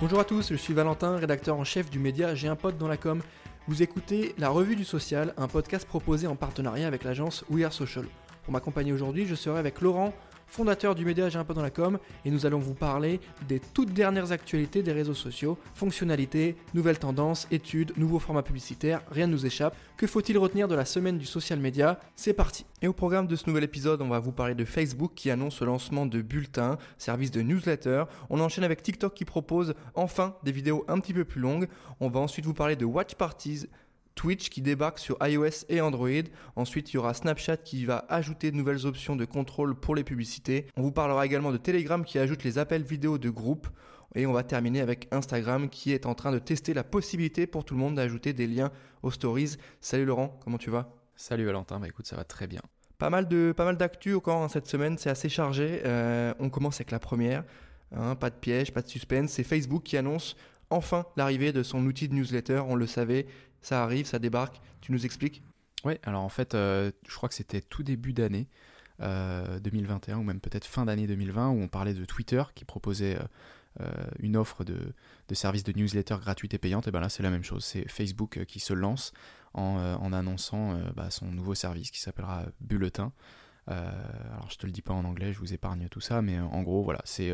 Bonjour à tous, je suis Valentin, rédacteur en chef du média J'ai un pote dans la com. Vous écoutez La Revue du Social, un podcast proposé en partenariat avec l'agence We Are Social. Pour m'accompagner aujourd'hui, je serai avec Laurent, fondateur du média J'ai un peu dans la com, et nous allons vous parler des toutes dernières actualités des réseaux sociaux, fonctionnalités, nouvelles tendances, études, nouveaux formats publicitaires, rien ne nous échappe. Que faut-il retenir de la semaine du social media? C'est parti Et au programme de ce nouvel épisode, on va vous parler de Facebook qui annonce le lancement de Bulletin, service de newsletter. On enchaîne avec TikTok qui propose enfin des vidéos un petit peu plus longues. On va ensuite vous parler de Watch Parties, Twitch qui débarque sur iOS et Android. Ensuite, il y aura Snapchat qui va ajouter de nouvelles options de contrôle pour les publicités. On vous parlera également de Telegram qui ajoute les appels vidéo de groupe. Et on va terminer avec Instagram qui est en train de tester la possibilité pour tout le monde d'ajouter des liens aux stories. Salut Laurent, comment tu vas? Salut Valentin, bah écoute, ça va très bien. Pas mal de pas mal d'actu encore hein, cette semaine, c'est assez chargé. Euh, on commence avec la première. Hein, pas de piège, pas de suspense. C'est Facebook qui annonce enfin l'arrivée de son outil de newsletter. On le savait, ça arrive, ça débarque. Tu nous expliques Oui, alors en fait, euh, je crois que c'était tout début d'année 2021 ou même peut-être fin d'année 2020 où on parlait de Twitter qui proposait euh, une offre de, de services de newsletter gratuite et payante. Et bien là, c'est la même chose. C'est Facebook qui se lance en, en annonçant bah, son nouveau service qui s'appellera Bulletin. Alors je te le dis pas en anglais, je vous épargne tout ça, mais en gros voilà, c'est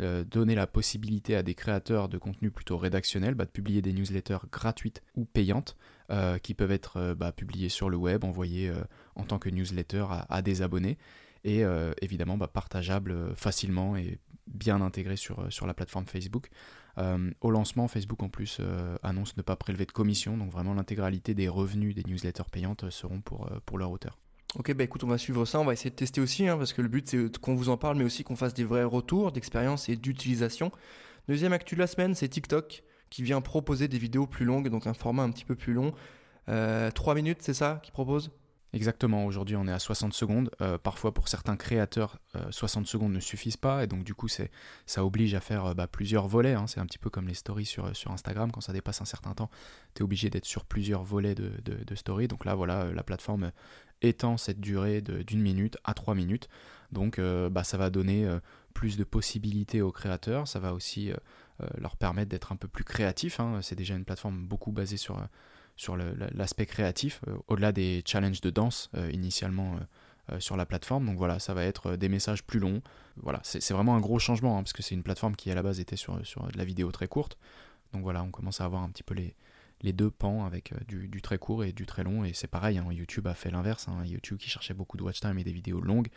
euh, donner la possibilité à des créateurs de contenu plutôt rédactionnel bah, de publier des newsletters gratuites ou payantes euh, qui peuvent être euh, bah, publiées sur le web, envoyées en tant que newsletter à, des abonnés et évidemment bah, partageables facilement et bien intégrées sur, sur la plateforme Facebook. au lancement, Facebook en plus annonce ne pas prélever de commission, donc vraiment l'intégralité des revenus des newsletters payantes seront pour, pour leur auteur. Ok, bah écoute, on va suivre ça, on va essayer de tester aussi, hein, parce que le but c'est qu'on vous en parle, mais aussi qu'on fasse des vrais retours d'expérience et d'utilisation. Deuxième actu de la semaine, c'est TikTok qui vient proposer des vidéos plus longues, donc un format un petit peu plus long. Euh, 3 minutes, c'est ça qui propose Exactement, aujourd'hui on est à 60 secondes. Euh, parfois pour certains créateurs, 60 euh, secondes ne suffisent pas et donc du coup ça oblige à faire euh, bah, plusieurs volets. Hein. C'est un petit peu comme les stories sur, sur Instagram, quand ça dépasse un certain temps, tu es obligé d'être sur plusieurs volets de, de, stories. Donc là voilà, la plateforme étend cette durée d'une minute à 3 minutes. Donc bah, ça va donner plus de possibilités aux créateurs, ça va aussi leur permettre d'être un peu plus créatifs. Hein. C'est déjà une plateforme beaucoup basée sur sur l'aspect créatif, euh, au-delà des challenges de danse euh, initialement euh, sur la plateforme. Donc voilà, ça va être des messages plus longs. Voilà, c'est vraiment un gros changement, hein, parce que c'est une plateforme qui à la base était sur, sur de la vidéo très courte. Donc voilà, on commence à avoir un petit peu les, les deux pans avec du, très court et du très long. Et c'est pareil, hein, YouTube a fait l'inverse. Hein. YouTube qui cherchait beaucoup de watch time et des vidéos longues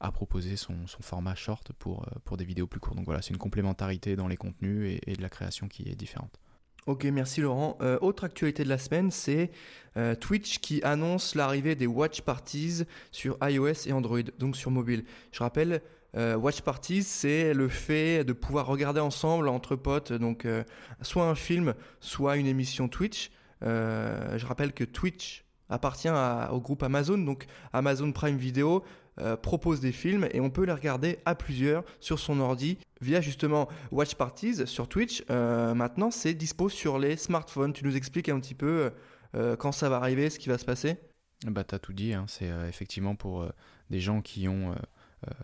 a proposé son, format short pour, pour des vidéos plus courtes. Donc voilà, c'est une complémentarité dans les contenus et, de la création qui est différente. Ok, merci Laurent. Euh, autre actualité de la semaine, c'est euh, Twitch qui annonce l'arrivée des Watch Parties sur iOS et Android, donc sur mobile. Je rappelle, euh, Watch Parties, c'est le fait de pouvoir regarder ensemble entre potes, donc soit un film, soit une émission Twitch. je rappelle que Twitch appartient au groupe Amazon, donc Amazon Prime Video euh, propose des films et on peut les regarder à plusieurs sur son ordi via justement Watch Parties sur Twitch. Euh, maintenant, c'est dispo sur les smartphones. Tu nous expliques un petit peu euh, quand ça va arriver, ce qui va se passer? Bah, t'as tout dit. Hein. C'est effectivement pour des gens qui ont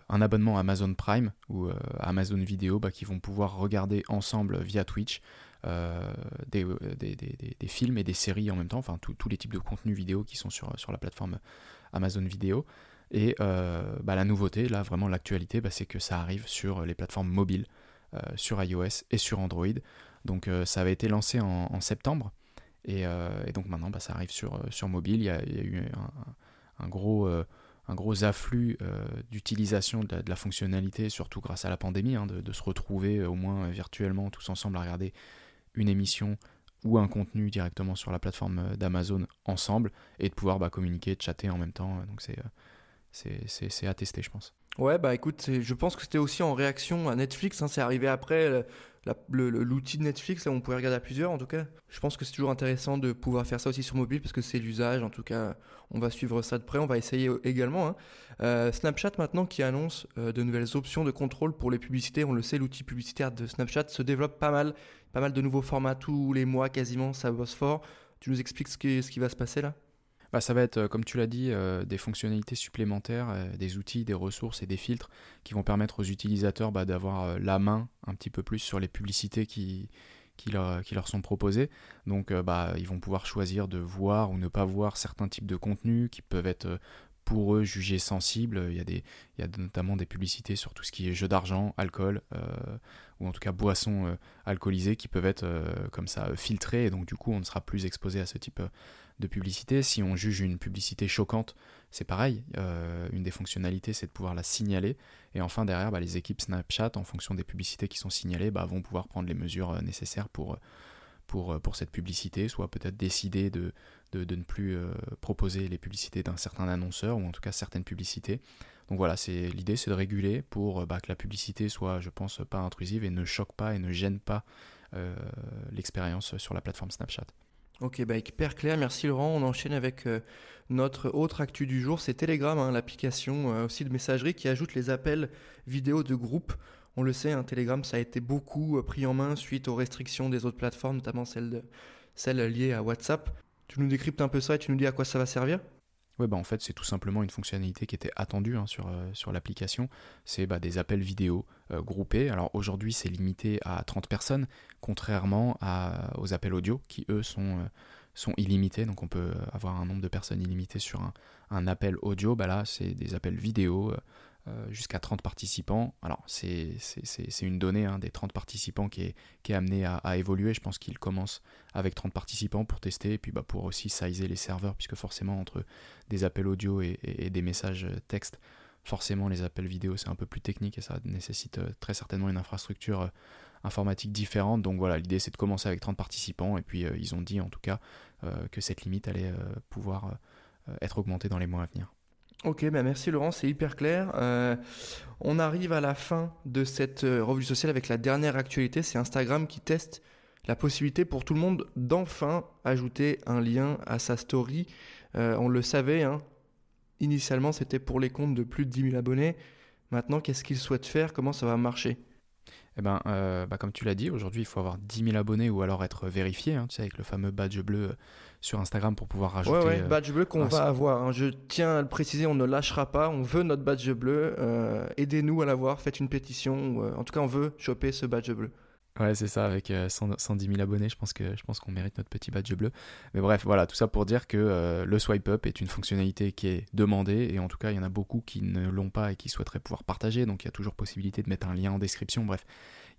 un abonnement Amazon Prime ou Amazon Vidéo bah, qui vont pouvoir regarder ensemble via Twitch des, films et des séries en même temps, enfin tous les types de contenus vidéo qui sont sur, sur la plateforme Amazon Vidéo. Et euh, bah, la nouveauté, là vraiment l'actualité, bah, c'est que ça arrive sur les plateformes mobiles, euh, sur iOS et sur Android. Donc euh, ça avait été lancé en, septembre. Et, donc maintenant, bah, ça arrive sur, sur mobile. Il y, a, eu un, gros, un gros afflux d'utilisation de, la fonctionnalité, surtout grâce à la pandémie, hein, de, se retrouver au moins virtuellement tous ensemble à regarder une émission ou un contenu directement sur la plateforme d'Amazon ensemble et de pouvoir communiquer, chatter en même temps. Donc c'est c'est à je pense. Ouais, bah écoute, je pense que c'était aussi en réaction à Netflix. Hein, c'est arrivé après l'outil de Netflix, là, on pouvait regarder à plusieurs en tout cas. Je pense que c'est toujours intéressant de pouvoir faire ça aussi sur mobile parce que c'est l'usage. En tout cas, on va suivre ça de près, on va essayer également. Hein. Euh, Snapchat maintenant qui annonce euh, de nouvelles options de contrôle pour les publicités. On le sait, l'outil publicitaire de Snapchat se développe pas mal. Pas mal de nouveaux formats tous les mois quasiment, ça bosse fort. Tu nous expliques ce qui va se passer là? Bah, Ça va être, comme tu l'as dit, des fonctionnalités supplémentaires, des outils, des ressources et des filtres qui vont permettre aux utilisateurs bah, d'avoir la main un petit peu plus sur les publicités qui, qui leur, qui leur, sont proposées. Donc bah, ils vont pouvoir choisir de voir ou ne pas voir certains types de contenus qui peuvent être pour eux jugés sensibles. Il y, a des, il y a notamment des publicités sur tout ce qui est jeu d'argent, alcool, euh, ou en tout cas boissons euh, alcoolisées qui peuvent être euh, comme ça filtrées, et donc du coup on ne sera plus exposé à ce type de publicité. Si on juge une publicité choquante, c'est pareil. une des fonctionnalités, c'est de pouvoir la signaler. Et enfin, derrière, bah, les équipes Snapchat, en fonction des publicités qui sont signalées, bah, vont pouvoir prendre les mesures nécessaires pour, pour, pour cette publicité, soit peut-être décider de, de, ne plus euh, proposer les publicités d'un certain annonceur, ou en tout cas certaines publicités. Donc voilà, c'est l'idée, c'est de réguler pour euh, bah, que la publicité soit, je pense, pas intrusive et ne choque pas et ne gêne pas euh, l'expérience sur la plateforme Snapchat. Ok, bah hyper clair, merci Laurent. On enchaîne avec notre autre actu du jour, c'est Telegram, hein, l'application aussi de messagerie qui ajoute les appels vidéo de groupe. On le sait, hein, Telegram, ça a été beaucoup pris en main suite aux restrictions des autres plateformes, notamment celles, liées à WhatsApp. Tu nous décryptes un peu ça et tu nous dis à quoi ça va servir? Ouais, bah en fait, c'est tout simplement une fonctionnalité qui était attendue hein, sur, euh, sur l'application. C'est bah, des appels vidéo euh, groupés. Alors aujourd'hui, c'est limité à 30 personnes, contrairement aux appels audio qui, eux, sont, euh, illimités. Donc on peut avoir un nombre de personnes illimité sur un, appel audio. Bah là, c'est des appels vidéo euh, jusqu'à 30 participants. Alors, c'est une donnée hein, des 30 participants qui est, amenée à, évoluer. Je pense qu'il commence avec 30 participants pour tester, et puis bah, pour aussi sizer les serveurs, puisque forcément, entre des appels audio et, des messages texte, forcément, les appels vidéo, c'est un peu plus technique et ça nécessite euh, très certainement une infrastructure euh, informatique différente. Donc voilà, l'idée, c'est de commencer avec 30 participants, et puis ils ont dit en tout cas que cette limite allait pouvoir être augmentée dans les mois à venir. Ok, ben merci Laurent, c'est hyper clair. Euh, on arrive à la fin de cette euh, revue sociale avec la dernière actualité, c'est Instagram qui teste la possibilité pour tout le monde d'enfin ajouter un lien à sa story. Euh, on le savait, hein. initialement c'était pour les comptes de plus de 10 000 abonnés. Maintenant, qu'est-ce qu'ils souhaitent faire? Comment ça va marcher? Eh ben, bah, comme tu l'as dit, aujourd'hui il faut avoir 10 000 abonnés ou alors être vérifié, hein, tu sais, avec le fameux badge bleu sur Instagram pour pouvoir rajouter. Ouais, ouais, euh, badge bleu qu'on va avoir. Hein. Je tiens à le préciser, on ne lâchera pas. On veut notre badge bleu. Euh, aidez-nous à l'avoir. Faites une pétition. Euh, en tout cas, on veut choper ce badge bleu. Ouais, c'est ça, avec 110 000 abonnés, je pense que je pense qu'on mérite notre petit badge bleu. Mais bref, voilà, tout ça pour dire que le swipe up est une fonctionnalité qui est demandée et en tout cas, il y en a beaucoup qui ne l'ont pas et qui souhaiteraient pouvoir partager. Donc, il y a toujours possibilité de mettre un lien en description. Bref,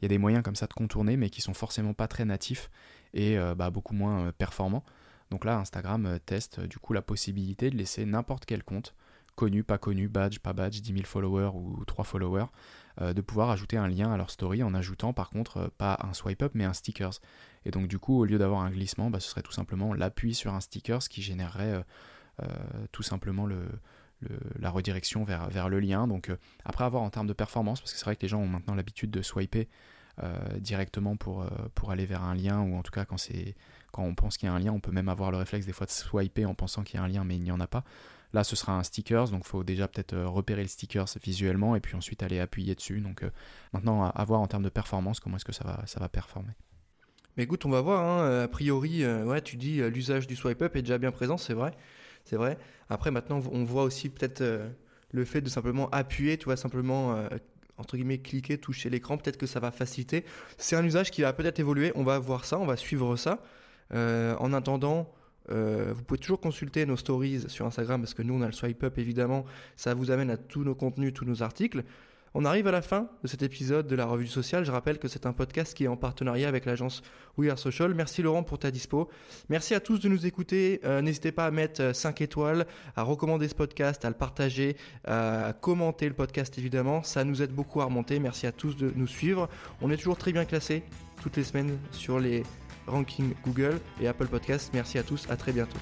il y a des moyens comme ça de contourner, mais qui sont forcément pas très natifs et bah, beaucoup moins performants. Donc là, Instagram euh, teste euh, du coup la possibilité de laisser n'importe quel compte, connu, pas connu, badge, pas badge, 10 000 followers ou 3 followers, euh, de pouvoir ajouter un lien à leur story en ajoutant par contre pas un swipe up mais un stickers. Et donc du coup, au lieu d'avoir un glissement, bah, ce serait tout simplement l'appui sur un stickers qui générerait tout simplement le, la redirection vers, vers le lien. Donc après avoir en termes de performance, parce que c'est vrai que les gens ont maintenant l'habitude de swiper directement pour, pour aller vers un lien, ou en tout cas quand on pense qu'il y a un lien, on peut même avoir le réflexe des fois de swiper en pensant qu'il y a un lien, mais il n'y en a pas. Là, ce sera un stickers, donc faut déjà peut-être euh, repérer le stickers visuellement et puis ensuite aller appuyer dessus. Donc euh, maintenant, à, voir en termes de performance, comment est-ce que ça va, ça va performer. Mais écoute, on va voir. Hein. A priori, euh, ouais, tu dis l'usage du swipe up est déjà bien présent, c'est vrai, c'est vrai. Après, maintenant, on voit aussi peut-être le fait de simplement appuyer, tu vois, simplement entre guillemets cliquer, toucher l'écran. Peut-être que ça va faciliter. C'est un usage qui va peut-être évoluer. On va voir ça, on va suivre ça. Euh, en attendant, euh, vous pouvez toujours consulter nos stories sur Instagram parce que nous on a le swipe up évidemment, ça vous amène à tous nos contenus, tous nos articles. On arrive à la fin de cet épisode de la revue sociale. Je rappelle que c'est un podcast qui est en partenariat avec l'agence We Are Social. Merci Laurent pour ta dispo. Merci à tous de nous écouter. Euh, n'hésitez pas à mettre 5 étoiles, à recommander ce podcast, à le partager, à commenter le podcast évidemment. Ça nous aide beaucoup à remonter. Merci à tous de nous suivre. On est toujours très bien classé toutes les semaines sur les ranking Google et Apple Podcast. Merci à tous, à très bientôt.